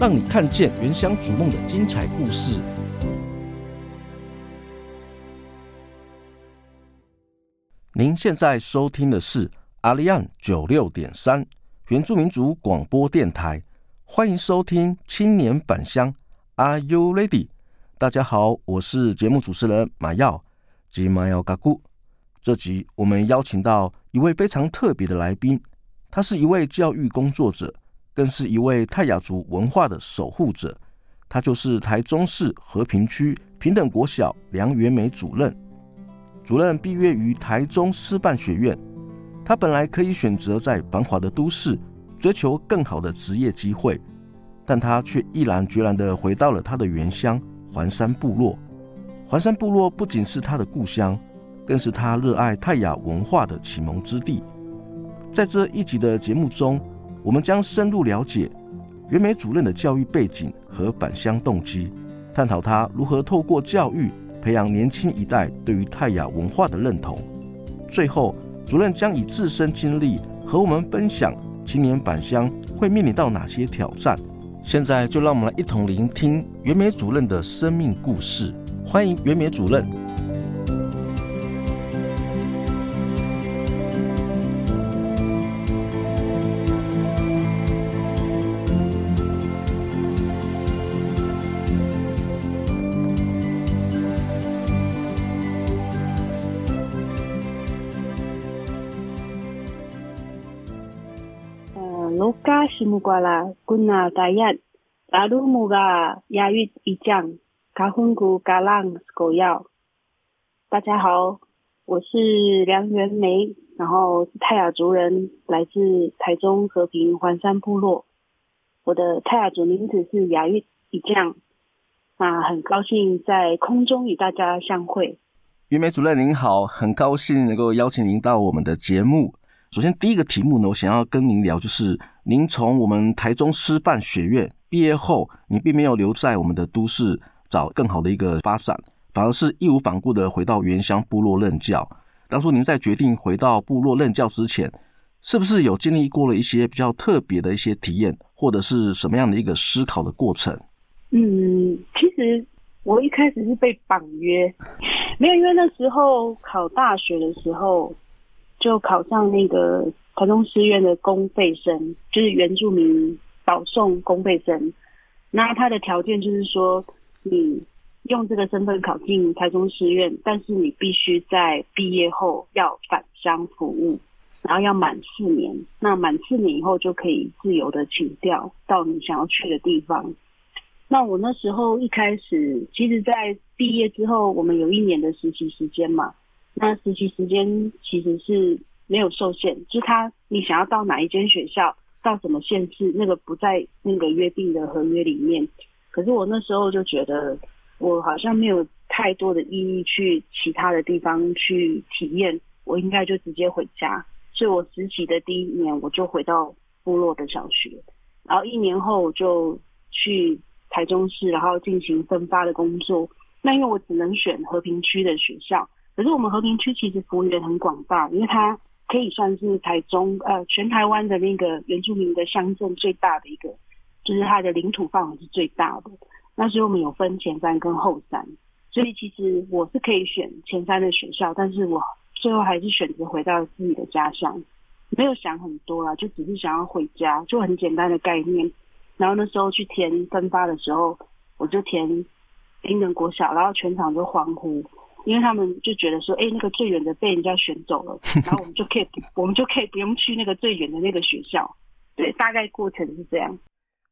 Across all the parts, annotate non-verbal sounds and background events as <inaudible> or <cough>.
让你看见原乡逐梦的精彩故事。您现在收听的是阿里安九六点三原住民族广播电台，欢迎收听青年返乡。Are you ready？大家好，我是节目主持人马耀及马耀嘎古。这集我们邀请到一位非常特别的来宾，他是一位教育工作者。更是一位泰雅族文化的守护者，他就是台中市和平区平等国小梁元美主任。主任毕业于台中师范学院，他本来可以选择在繁华的都市追求更好的职业机会，但他却毅然决然地回到了他的原乡环山部落。环山部落不仅是他的故乡，更是他热爱泰雅文化的启蒙之地。在这一集的节目中，我们将深入了解元美主任的教育背景和返乡动机，探讨他如何透过教育培养年轻一代对于泰雅文化的认同。最后，主任将以自身经历和我们分享青年返乡会面临到哪些挑战。现在就让我们来一同聆听元美主任的生命故事。欢迎元美主任。木瓜拉，古纳达亚，拉鲁木嘎亚玉一将，卡混古嘎浪狗药。大家好，我是梁元梅，然后是泰雅族人，来自台中和平环山部落。我的泰雅族名字是亚玉一将，那很高兴在空中与大家相会。元梅主任您好，很高兴能够邀请您到我们的节目。首先，第一个题目呢，我想要跟您聊，就是您从我们台中师范学院毕业后，你并没有留在我们的都市找更好的一个发展，反而是义无反顾的回到原乡部落任教。当初您在决定回到部落任教之前，是不是有经历过了一些比较特别的一些体验，或者是什么样的一个思考的过程？嗯，其实我一开始是被绑约，没有，因为那时候考大学的时候。就考上那个台中师院的公费生，就是原住民保送公费生。那他的条件就是说，你用这个身份考进台中师院，但是你必须在毕业后要返乡服务，然后要满四年。那满四年以后就可以自由的请调到你想要去的地方。那我那时候一开始，其实，在毕业之后，我们有一年的实习时间嘛。那实习时间其实是没有受限，就是他你想要到哪一间学校，到什么限制，那个不在那个约定的合约里面。可是我那时候就觉得，我好像没有太多的意义去其他的地方去体验，我应该就直接回家。所以我实习的第一年，我就回到部落的小学，然后一年后我就去台中市，然后进行分发的工作。那因为我只能选和平区的学校。可是我们和平区其实幅员很广大，因为它可以算是台中呃全台湾的那个原住民的乡镇最大的一个，就是它的领土范围是最大的。那所以我们有分前山跟后山，所以其实我是可以选前山的学校，但是我最后还是选择回到自己的家乡，没有想很多啦，就只是想要回家，就很简单的概念。然后那时候去填分发的时候，我就填平等国小，然后全场都欢呼，因为他们就觉得说，哎，那个最远的被人家选走了，<laughs> 然后我们就可以，我们就可以不用去那个最远的那个学校。对，大概过程是这样。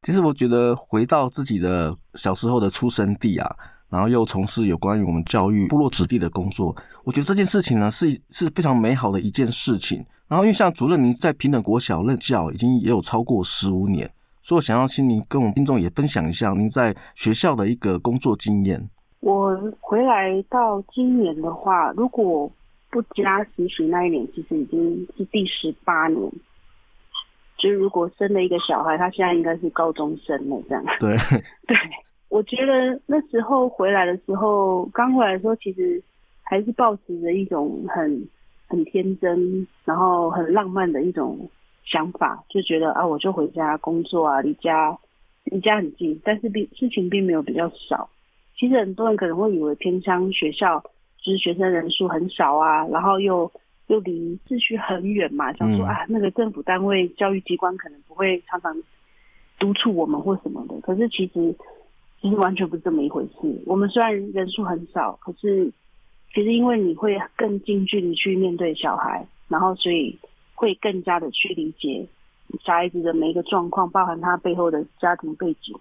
其实我觉得回到自己的小时候的出生地啊，然后又从事有关于我们教育部落子弟的工作，我觉得这件事情呢是是非常美好的一件事情。然后因为像主任您在平等国小任教已经也有超过十五年。所以我想要请您跟我们听众也分享一下您在学校的一个工作经验。我回来到今年的话，如果不加实习那一年，其实已经是第十八年。就是如果生了一个小孩，他现在应该是高中生了，这样。对 <laughs> 对，我觉得那时候回来的时候，刚回来的时候，其实还是抱持着一种很很天真，然后很浪漫的一种。想法就觉得啊，我就回家工作啊，离家离家很近，但是并事情并没有比较少。其实很多人可能会以为偏乡学校就是学生人数很少啊，然后又又离市区很远嘛，想说啊，那个政府单位教育机关可能不会常常督促我们或什么的。可是其实其实完全不是这么一回事。我们虽然人数很少，可是其实因为你会更近距离去面对小孩，然后所以。会更加的去理解小孩子的每一个状况，包含他背后的家庭背景，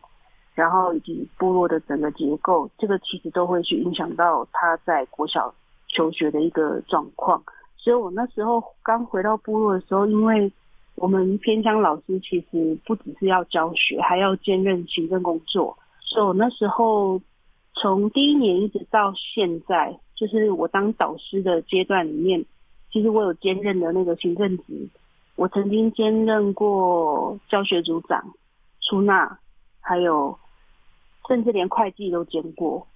然后以及部落的整个结构，这个其实都会去影响到他在国小求学的一个状况。所以我那时候刚回到部落的时候，因为我们偏乡老师其实不只是要教学，还要兼任行政工作，所以我那时候从第一年一直到现在，就是我当导师的阶段里面。其实我有兼任的那个行政职，我曾经兼任过教学组长、出纳，还有甚至连会计都兼过，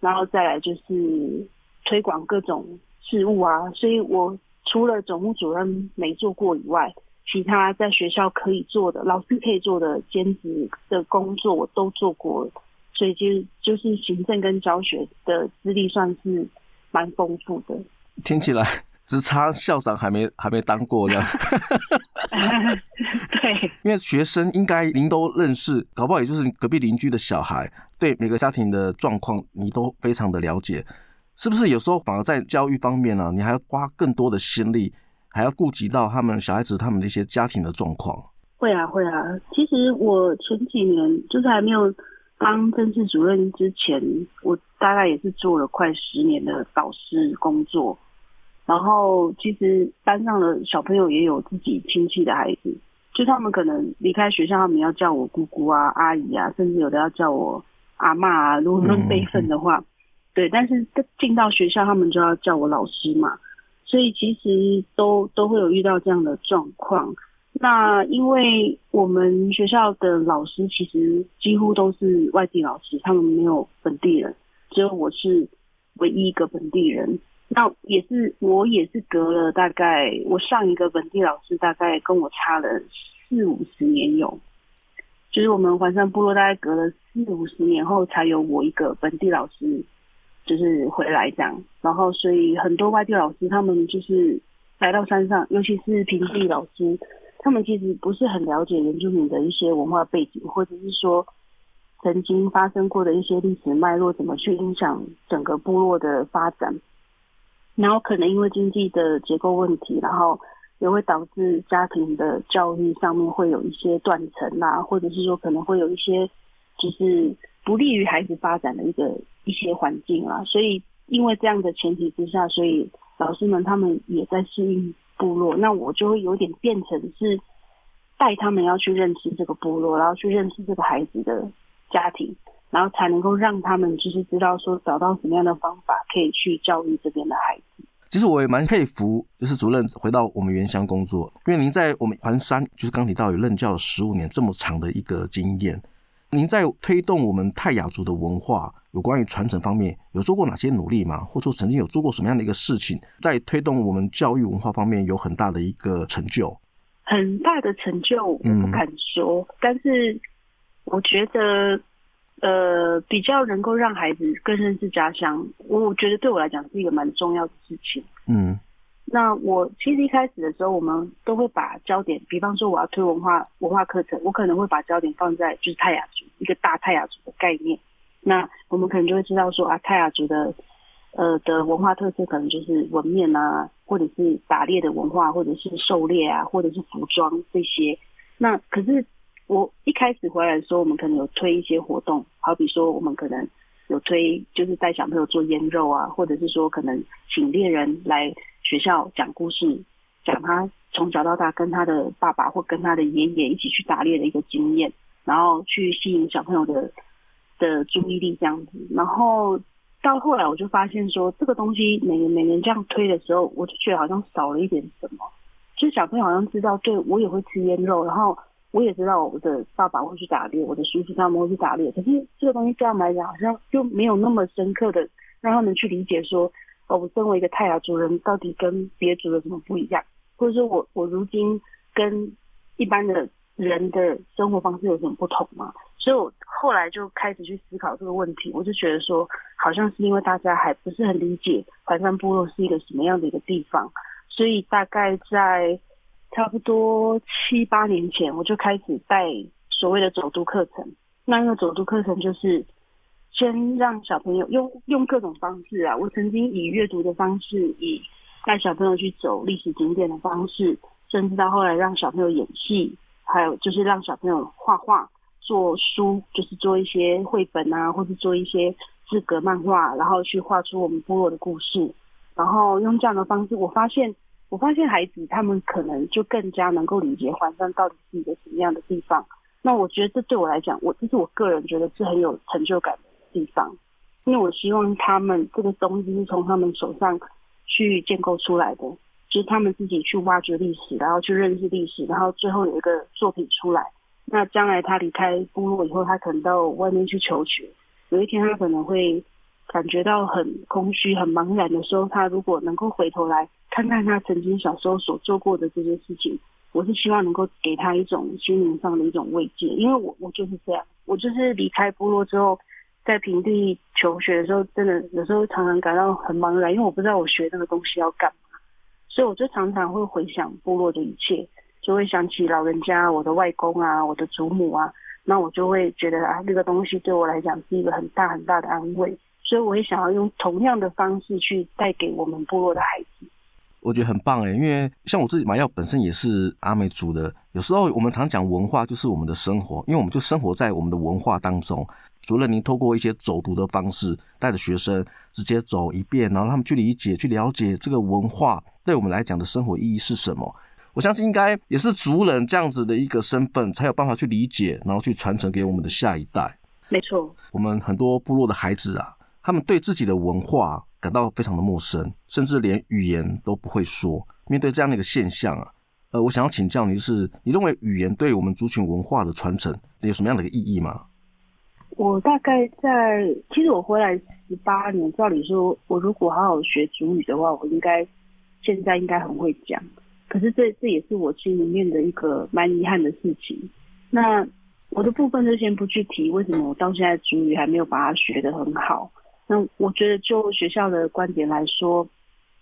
然后再来就是推广各种事务啊。所以我除了总务主任没做过以外，其他在学校可以做的、老师可以做的兼职的工作我都做过，所以就就是行政跟教学的资历算是蛮丰富的。听起来。只差校长还没还没当过呢。<laughs> 对，因为学生应该您都认识，搞不好也就是隔壁邻居的小孩，对每个家庭的状况你都非常的了解，是不是？有时候反而在教育方面呢、啊，你还要花更多的心力，还要顾及到他们小孩子他们的一些家庭的状况。会啊，会啊。其实我前几年就是还没有当政治主任之前，我大概也是做了快十年的导师工作。然后，其实班上的小朋友也有自己亲戚的孩子，就他们可能离开学校，他们要叫我姑姑啊、阿姨啊，甚至有的要叫我阿妈啊。如果论辈分的话，对，但是进到学校，他们就要叫我老师嘛。所以其实都都会有遇到这样的状况。那因为我们学校的老师其实几乎都是外地老师，他们没有本地人，只有我是唯一一个本地人。那也是，我也是隔了大概，我上一个本地老师大概跟我差了四五十年有，就是我们环山部落大概隔了四五十年后才有我一个本地老师，就是回来这样。然后所以很多外地老师他们就是来到山上，尤其是平地老师，他们其实不是很了解原住民的一些文化背景，或者是说曾经发生过的一些历史脉络，怎么去影响整个部落的发展。然后可能因为经济的结构问题，然后也会导致家庭的教育上面会有一些断层啊，或者是说可能会有一些就是不利于孩子发展的一个一些环境啊。所以因为这样的前提之下，所以老师们他们也在适应部落。那我就会有点变成是带他们要去认识这个部落，然后去认识这个孩子的家庭。然后才能够让他们就是知道说找到什么样的方法可以去教育这边的孩子。其实我也蛮佩服，就是主任回到我们原乡工作，因为您在我们环山就是刚提到有任教了十五年这么长的一个经验。您在推动我们泰雅族的文化有关于传承方面，有做过哪些努力吗？或者说曾经有做过什么样的一个事情，在推动我们教育文化方面有很大的一个成就？很大的成就我不敢说，但是我觉得，呃，比较能够让孩子更认识家乡，我觉得对我来讲是一个蛮重要的事情。嗯。那我其实一开始的时候，我们都会把焦点，比方说我要推文化文化课程，我可能会把焦点放在就是泰雅族一个大泰雅族的概念。那我们可能就会知道说啊，泰雅族的呃的文化特色可能就是纹面啊，或者是打猎的文化，或者是狩猎啊，或者是服装这些。那可是我一开始回来的时候，我们可能有推一些活动，好比说我们可能有推就是带小朋友做腌肉啊，或者是说可能请猎人来。学校讲故事，讲他从小到大跟他的爸爸或跟他的爷爷一起去打猎的一个经验，然后去吸引小朋友的的注意力这样子。然后到后来我就发现说，这个东西每年每年这样推的时候，我就觉得好像少了一点什么。就是小朋友好像知道，对，我也会吃腌肉，然后我也知道我的爸爸会去打猎，我的叔叔他们会去打猎。可是这个东西对他们来讲，好像就没有那么深刻的让他们去理解说。哦，我身为一个泰雅族人，到底跟别族有什么不一样？或者说我我如今跟一般的人的生活方式有什么不同吗？所以我后来就开始去思考这个问题。我就觉得说，好像是因为大家还不是很理解环山部落是一个什么样的一个地方，所以大概在差不多七八年前，我就开始带所谓的走读课程。那个走读课程就是。先让小朋友用用各种方式啊，我曾经以阅读的方式，以带小朋友去走历史景点的方式，甚至到后来让小朋友演戏，还有就是让小朋友画画、做书，就是做一些绘本啊，或者做一些自格漫画，然后去画出我们部落的故事。然后用这样的方式，我发现，我发现孩子他们可能就更加能够理解环山到底是一个什么样的地方。那我觉得这对我来讲，我这是我个人觉得是很有成就感的。地方，因为我希望他们这个东西是从他们手上去建构出来的，就是他们自己去挖掘历史，然后去认识历史，然后最后有一个作品出来。那将来他离开部落以后，他可能到外面去求学，有一天他可能会感觉到很空虚、很茫然的时候，他如果能够回头来看看他曾经小时候所做过的这些事情，我是希望能够给他一种心灵上的一种慰藉，因为我我就是这样，我就是离开部落之后。在平地求学的时候，真的有时候常常感到很茫然，因为我不知道我学这个东西要干嘛，所以我就常常会回想部落的一切，就会想起老人家、我的外公啊、我的祖母啊，那我就会觉得啊，这个东西对我来讲是一个很大很大的安慰，所以我也想要用同样的方式去带给我们部落的孩子。我觉得很棒哎，因为像我自己马耀本身也是阿美族的，有时候我们常讲文化就是我们的生活，因为我们就生活在我们的文化当中。除了您透过一些走读的方式，带着学生直接走一遍，然后他们去理解、去了解这个文化对我们来讲的生活意义是什么。我相信应该也是族人这样子的一个身份，才有办法去理解，然后去传承给我们的下一代。没错，我们很多部落的孩子啊，他们对自己的文化感到非常的陌生，甚至连语言都不会说。面对这样的一个现象啊，呃，我想要请教你，就是你认为语言对我们族群文化的传承有什么样的一个意义吗？我大概在，其实我回来十八年，照理说，我如果好好学族语的话，我应该现在应该很会讲。可是这这也是我心里面的一个蛮遗憾的事情。那我的部分就先不去提，为什么我到现在族语还没有把它学得很好？那我觉得就学校的观点来说，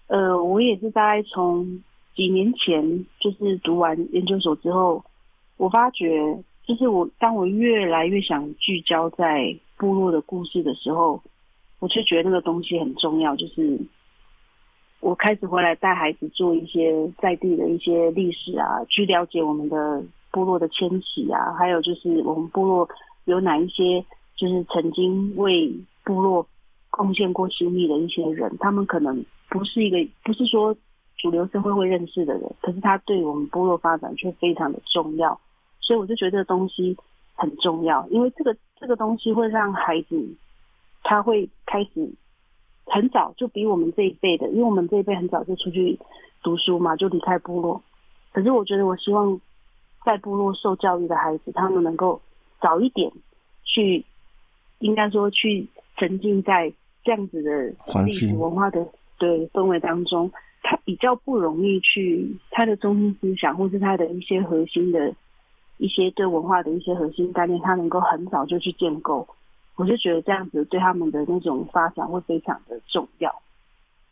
呃，我也是大概从几年前就是读完研究所之后，我发觉。就是我，当我越来越想聚焦在部落的故事的时候，我就觉得那个东西很重要。就是我开始回来带孩子做一些在地的一些历史啊，去了解我们的部落的迁徙啊，还有就是我们部落有哪一些就是曾经为部落贡献过心力的一些人，他们可能不是一个，不是说主流社会会认识的人，可是他对我们部落发展却非常的重要。所以我就觉得这东西很重要，因为这个这个东西会让孩子他会开始很早就比我们这一辈的，因为我们这一辈很早就出去读书嘛，就离开部落。可是我觉得，我希望在部落受教育的孩子，他们能够早一点去，应该说去沉浸在这样子的环境文化的对氛围当中，他比较不容易去他的中心思想，或是他的一些核心的一些对文化的一些核心概念，他能够很早就去建构。我就觉得这样子对他们的那种发展会非常的重要。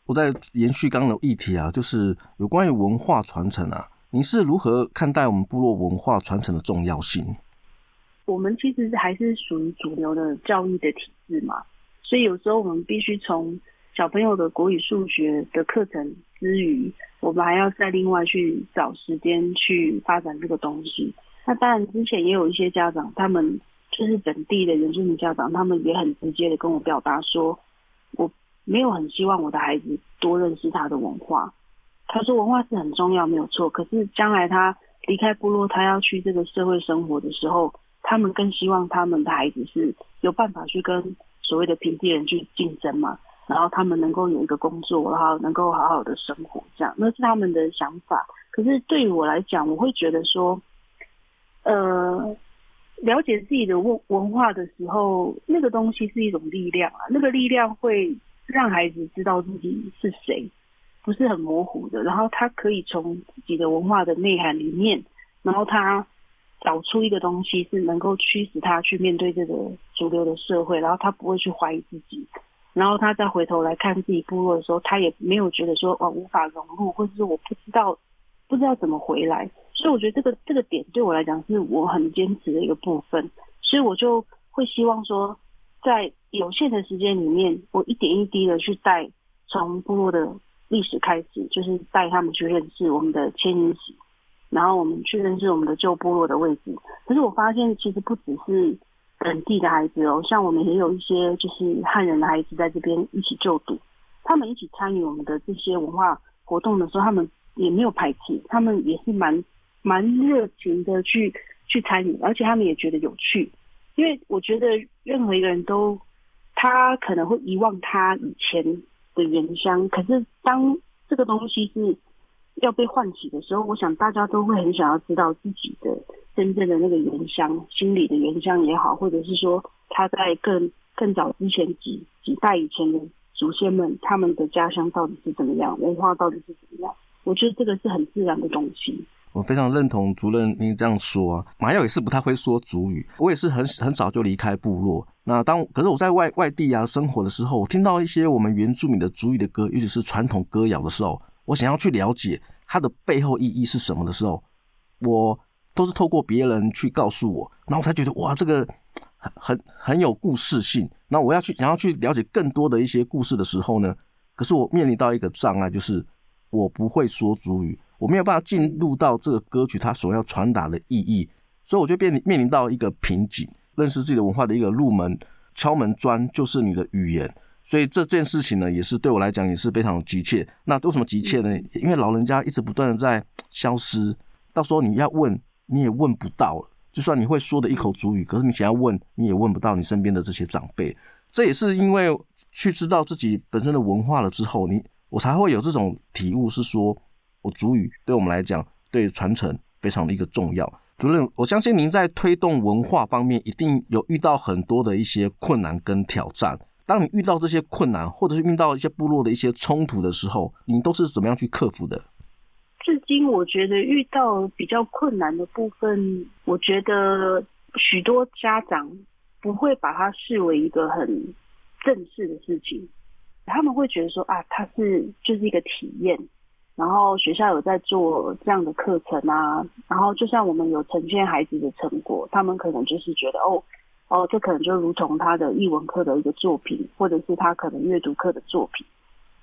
我在延续刚刚的议题啊，就是有关于文化传承啊，你是如何看待我们部落文化传承的重要性？我们其实还是属于主流的教育的体制嘛，所以有时候我们必须从小朋友的国语、数学的课程之余，我们还要再另外去找时间去发展这个东西。那当然，之前也有一些家长，他们。就是本地的原住民家长，他们也很直接的跟我表达说，我没有很希望我的孩子多认识他的文化。他说文化是很重要，没有错。可是将来他离开部落，他要去这个社会生活的时候，他们更希望他们的孩子是有办法去跟所谓的平地人去竞争嘛，然后他们能够有一个工作，然后能够好好的生活，这样，那是他们的想法。可是对于我来讲，我会觉得说，呃。了解自己的文文化的时候，那个东西是一种力量啊，那个力量会让孩子知道自己是谁，不是很模糊的。然后他可以从自己的文化的内涵里面，然后他找出一个东西是能够驱使他去面对这个主流的社会，然后他不会去怀疑自己，然后他再回头来看自己部落的时候，他也没有觉得说哦无法融入，或者是我不知道。不知道怎么回来，所以我觉得这个这个点对我来讲是我很坚持的一个部分，所以我就会希望说，在有限的时间里面，我一点一滴的去带从部落的历史开始，就是带他们去认识我们的迁移史，然后我们去认识我们的旧部落的位置。可是我发现其实不只是本地的孩子哦，像我们也有一些就是汉人的孩子在这边一起就读，他们一起参与我们的这些文化活动的时候，他们。也没有排斥，他们也是蛮蛮热情的去去参与，而且他们也觉得有趣。因为我觉得任何一个人都，他可能会遗忘他以前的原乡，可是当这个东西是要被唤起的时候，我想大家都会很想要知道自己的真正的那个原乡，心里的原乡也好，或者是说他在更更早之前几几代以前的祖先们，他们的家乡到底是怎么样，文化到底是怎么样。我觉得这个是很自然的东西。我非常认同主任您这样说啊。马耀也是不太会说族语，我也是很很早就离开部落。那当可是我在外外地啊生活的时候，我听到一些我们原住民的族语的歌，尤其是传统歌谣的时候，我想要去了解它的背后意义是什么的时候，我都是透过别人去告诉我，然后我才觉得哇，这个很很很有故事性。那我要去想要去了解更多的一些故事的时候呢，可是我面临到一个障碍，就是。我不会说主语，我没有办法进入到这个歌曲它所要传达的意义，所以我就面临面临到一个瓶颈。认识自己的文化的一个入门敲门砖就是你的语言，所以这件事情呢，也是对我来讲也是非常急切。那为什么急切呢？因为老人家一直不断的在消失，到时候你要问你也问不到了。就算你会说的一口主语，可是你想要问你也问不到你身边的这些长辈。这也是因为去知道自己本身的文化了之后，你。我才会有这种体悟，是说，我主语对我们来讲，对传承非常的一个重要。主任，我相信您在推动文化方面，一定有遇到很多的一些困难跟挑战。当你遇到这些困难，或者是遇到一些部落的一些冲突的时候，你都是怎么样去克服的？至今，我觉得遇到比较困难的部分，我觉得许多家长不会把它视为一个很正式的事情。他们会觉得说啊，它是就是一个体验，然后学校有在做这样的课程啊，然后就像我们有呈现孩子的成果，他们可能就是觉得哦哦，这可能就如同他的译文课的一个作品，或者是他可能阅读课的作品，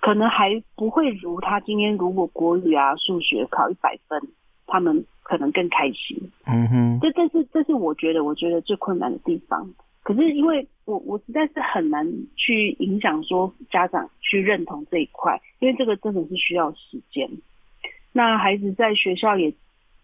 可能还不会如他今天如果国语啊、数学考一百分，他们可能更开心。嗯哼，这这是这是我觉得我觉得最困难的地方。可是因为我我实在是很难去影响说家长去认同这一块，因为这个真的是需要时间。那孩子在学校也，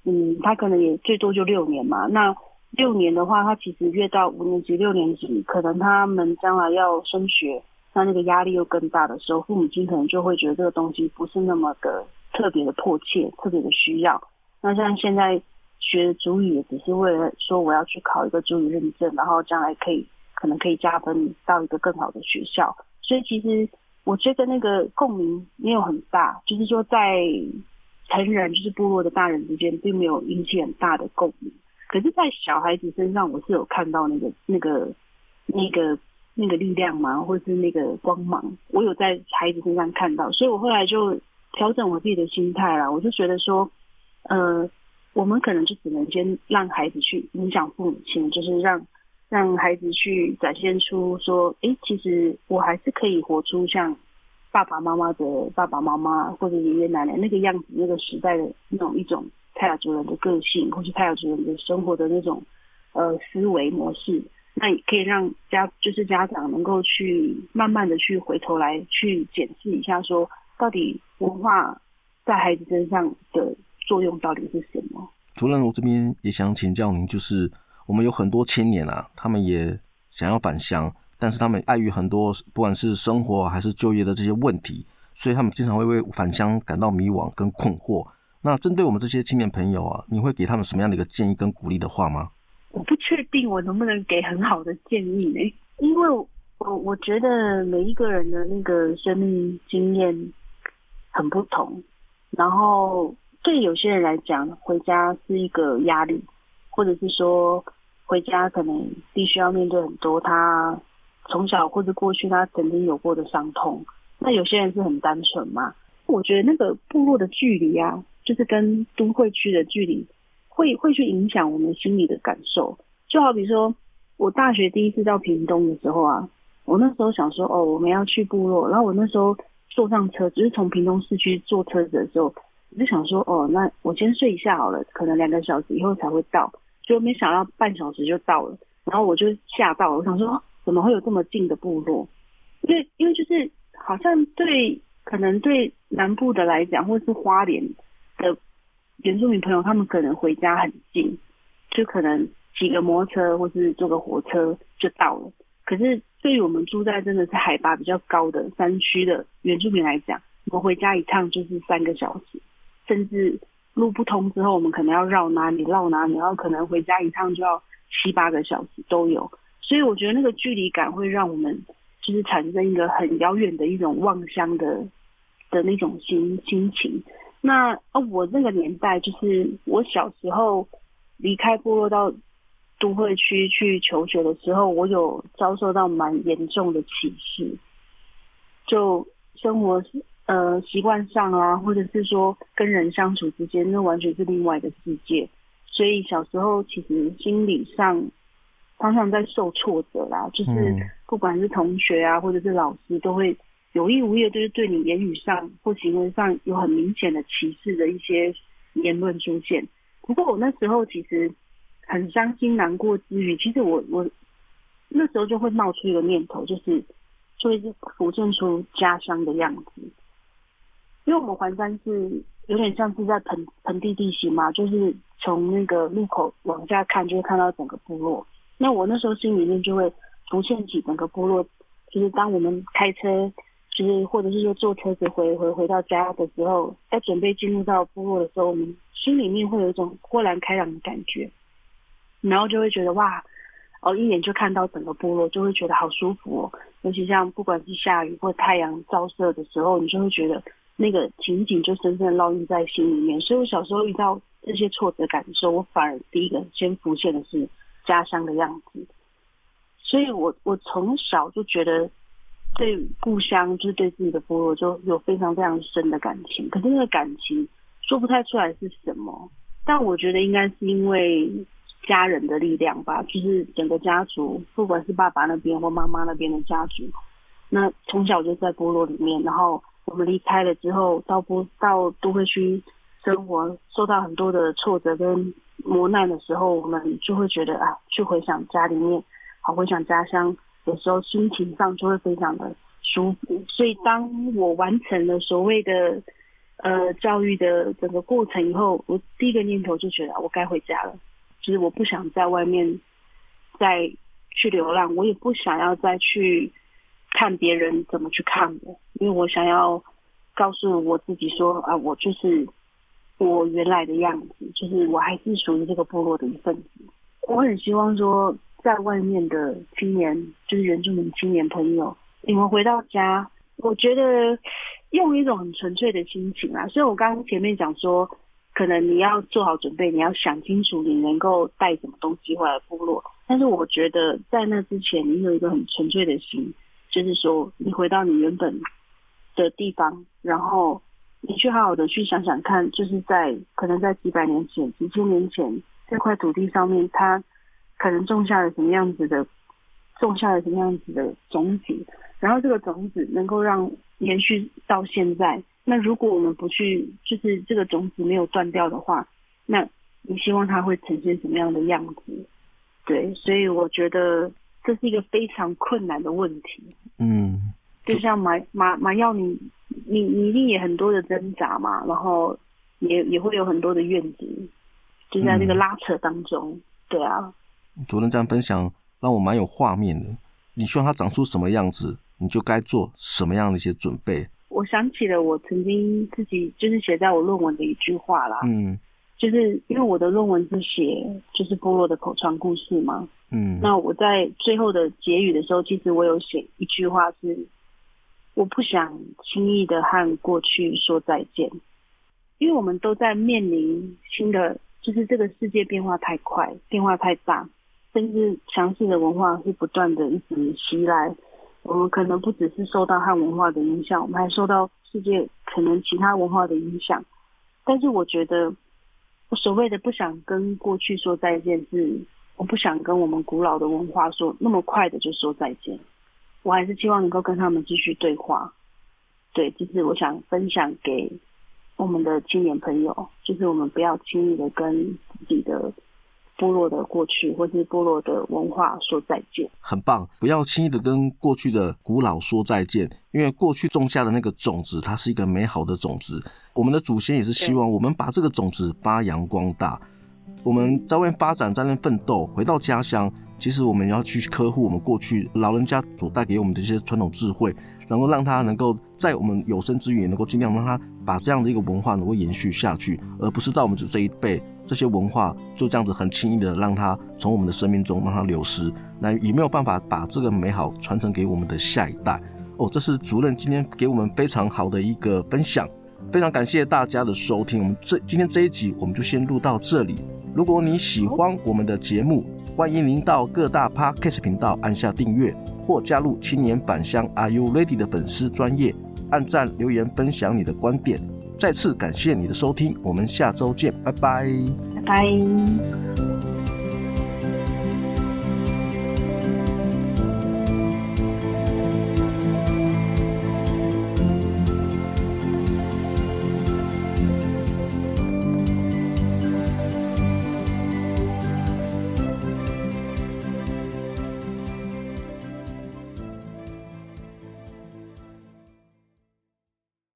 嗯，他可能也最多就六年嘛。那六年的话，他其实越到五年级、六年级，可能他们将来要升学，那那个压力又更大的时候，父母亲可能就会觉得这个东西不是那么的特别的迫切、特别的需要。那像现在。学主语也只是为了说我要去考一个主语认证，然后将来可以可能可以加分到一个更好的学校。所以其实我觉得那个共鸣没有很大，就是说在成人就是部落的大人之间，并没有引起很大的共鸣。可是，在小孩子身上，我是有看到那个那个那个那个力量嘛，或是那个光芒，我有在孩子身上看到，所以我后来就调整我自己的心态了。我就觉得说，呃，我们可能就只能先让孩子去影响父母亲，就是让让孩子去展现出说，哎，其实我还是可以活出像爸爸妈妈的爸爸妈妈或者爷爷奶奶那个样子，那个时代的那种一种。泰雅族人的个性，或是泰雅族人的生活的那种呃思维模式，那也可以让家就是家长能够去慢慢的去回头来去检视一下，说到底文化在孩子身上的作用到底是什么？主任，我这边也想请教您，就是我们有很多青年啊，他们也想要返乡，但是他们碍于很多不管是生活还是就业的这些问题，所以他们经常会为返乡感到迷惘跟困惑。那针对我们这些青年朋友啊，你会给他们什么样的一个建议跟鼓励的话吗？我不确定我能不能给很好的建议呢，因为我我觉得每一个人的那个生命经验很不同，然后对有些人来讲，回家是一个压力，或者是说回家可能必须要面对很多他从小或者过去他曾经有过的伤痛。那有些人是很单纯嘛，我觉得那个部落的距离啊。就是跟都会区的距离，会会去影响我们心里的感受。就好比说，我大学第一次到屏东的时候啊，我那时候想说，哦，我们要去部落。然后我那时候坐上车，就是从屏东市区坐车子的时候，我就想说，哦，那我先睡一下好了，可能两个小时以后才会到。就没想到半小时就到了，然后我就吓到了，我想说，怎么会有这么近的部落？因为因为就是好像对可能对南部的来讲，或是花莲。的原住民朋友，他们可能回家很近，就可能骑个摩托车或是坐个火车就到了。可是对于我们住在真的是海拔比较高的山区的原住民来讲，我们回家一趟就是三个小时，甚至路不通之后，我们可能要绕哪里绕哪里，然后可能回家一趟就要七八个小时都有。所以我觉得那个距离感会让我们就是产生一个很遥远的一种望乡的的那种心心情。那哦，我那个年代就是我小时候离开部落到都会区去求学的时候，我有遭受到蛮严重的歧视，就生活呃习惯上啊，或者是说跟人相处之间，那完全是另外的世界。所以小时候其实心理上常常在受挫折啦，就是不管是同学啊，或者是老师都会。有意无意就是对你言语上或行为上有很明显的歧视的一些言论出现。不过我那时候其实很伤心难过之余，其实我我那时候就会冒出一个念头，就是就会浮现出家乡的样子。因为我们环山是有点像是在盆盆地地形嘛，就是从那个路口往下看就会看到整个部落。那我那时候心里面就会浮现起整个部落，就是当我们开车。就是，或者是说坐车子回回回到家的时候，在准备进入到部落的时候，我们心里面会有一种豁然开朗的感觉，然后就会觉得哇，哦，一眼就看到整个部落，就会觉得好舒服哦。尤其像不管是下雨或太阳照射的时候，你就会觉得那个情景就深深烙印在心里面。所以我小时候遇到这些挫折感的时候，我反而第一个先浮现的是家乡的样子。所以我我从小就觉得。对故乡，就是对自己的部落，就有非常非常深的感情。可是那个感情说不太出来是什么，但我觉得应该是因为家人的力量吧。就是整个家族，不管是爸爸那边或妈妈那边的家族，那从小就在部落里面。然后我们离开了之后，到部到都会区生活，受到很多的挫折跟磨难的时候，我们就会觉得啊，去回想家里面，好回想家乡。有时候心情上就会非常的舒服，所以当我完成了所谓的呃教育的整个过程以后，我第一个念头就觉得我该回家了，就是我不想在外面再去流浪，我也不想要再去看别人怎么去看我，因为我想要告诉我自己说啊，我就是我原来的样子，就是我还是属于这个部落的一份子。我很希望说，在外面的青年，就是原住民青年朋友，你们回到家，我觉得用一种很纯粹的心情啊。所以我刚刚前面讲说，可能你要做好准备，你要想清楚你能够带什么东西回来部落。但是我觉得在那之前，你有一个很纯粹的心，就是说你回到你原本的地方，然后。你去好好的去想想看，就是在可能在几百年前、几千年前这块土地上面，它可能种下了什么样子的，种下了什么样子的种子，然后这个种子能够让延续到现在。那如果我们不去，就是这个种子没有断掉的话，那你希望它会呈现什么样的样子？对，所以我觉得这是一个非常困难的问题。嗯，就像马马马耀你。你你一定也很多的挣扎嘛，然后也也会有很多的怨执，就在那个拉扯当中，嗯、对啊。主任这样分享让我蛮有画面的。你希望它长出什么样子，你就该做什么样的一些准备。我想起了我曾经自己就是写在我论文的一句话啦，嗯，就是因为我的论文是写就是部落的口传故事嘛，嗯，那我在最后的结语的时候，其实我有写一句话是。我不想轻易的和过去说再见，因为我们都在面临新的，就是这个世界变化太快，变化太大，甚至强势的文化是不断的一直袭来。我们可能不只是受到汉文化的影响，我们还受到世界可能其他文化的影响。但是我觉得，我所谓的不想跟过去说再见，是我不想跟我们古老的文化说那么快的就说再见。我还是希望能够跟他们继续对话，对，就是我想分享给我们的青年朋友，就是我们不要轻易的跟自己的部落的过去或是部落的文化说再见。很棒，不要轻易的跟过去的古老说再见，因为过去种下的那个种子，它是一个美好的种子。我们的祖先也是希望我们把这个种子发扬光大。我们在外面发展，在那奋斗，回到家乡。其实我们要去呵护我们过去老人家所带给我们的一些传统智慧，然后让他能够在我们有生之年能够尽量让他把这样的一个文化能够延续下去，而不是到我们这一辈这些文化就这样子很轻易的让它从我们的生命中让它流失，那也没有办法把这个美好传承给我们的下一代。哦，这是主任今天给我们非常好的一个分享，非常感谢大家的收听。我们这今天这一集我们就先录到这里。如果你喜欢我们的节目，欢迎您到各大 Podcast 频道按下订阅，或加入青年返乡 Are You Ready 的粉丝专业，按赞留言分享你的观点。再次感谢你的收听，我们下周见，拜拜，拜拜。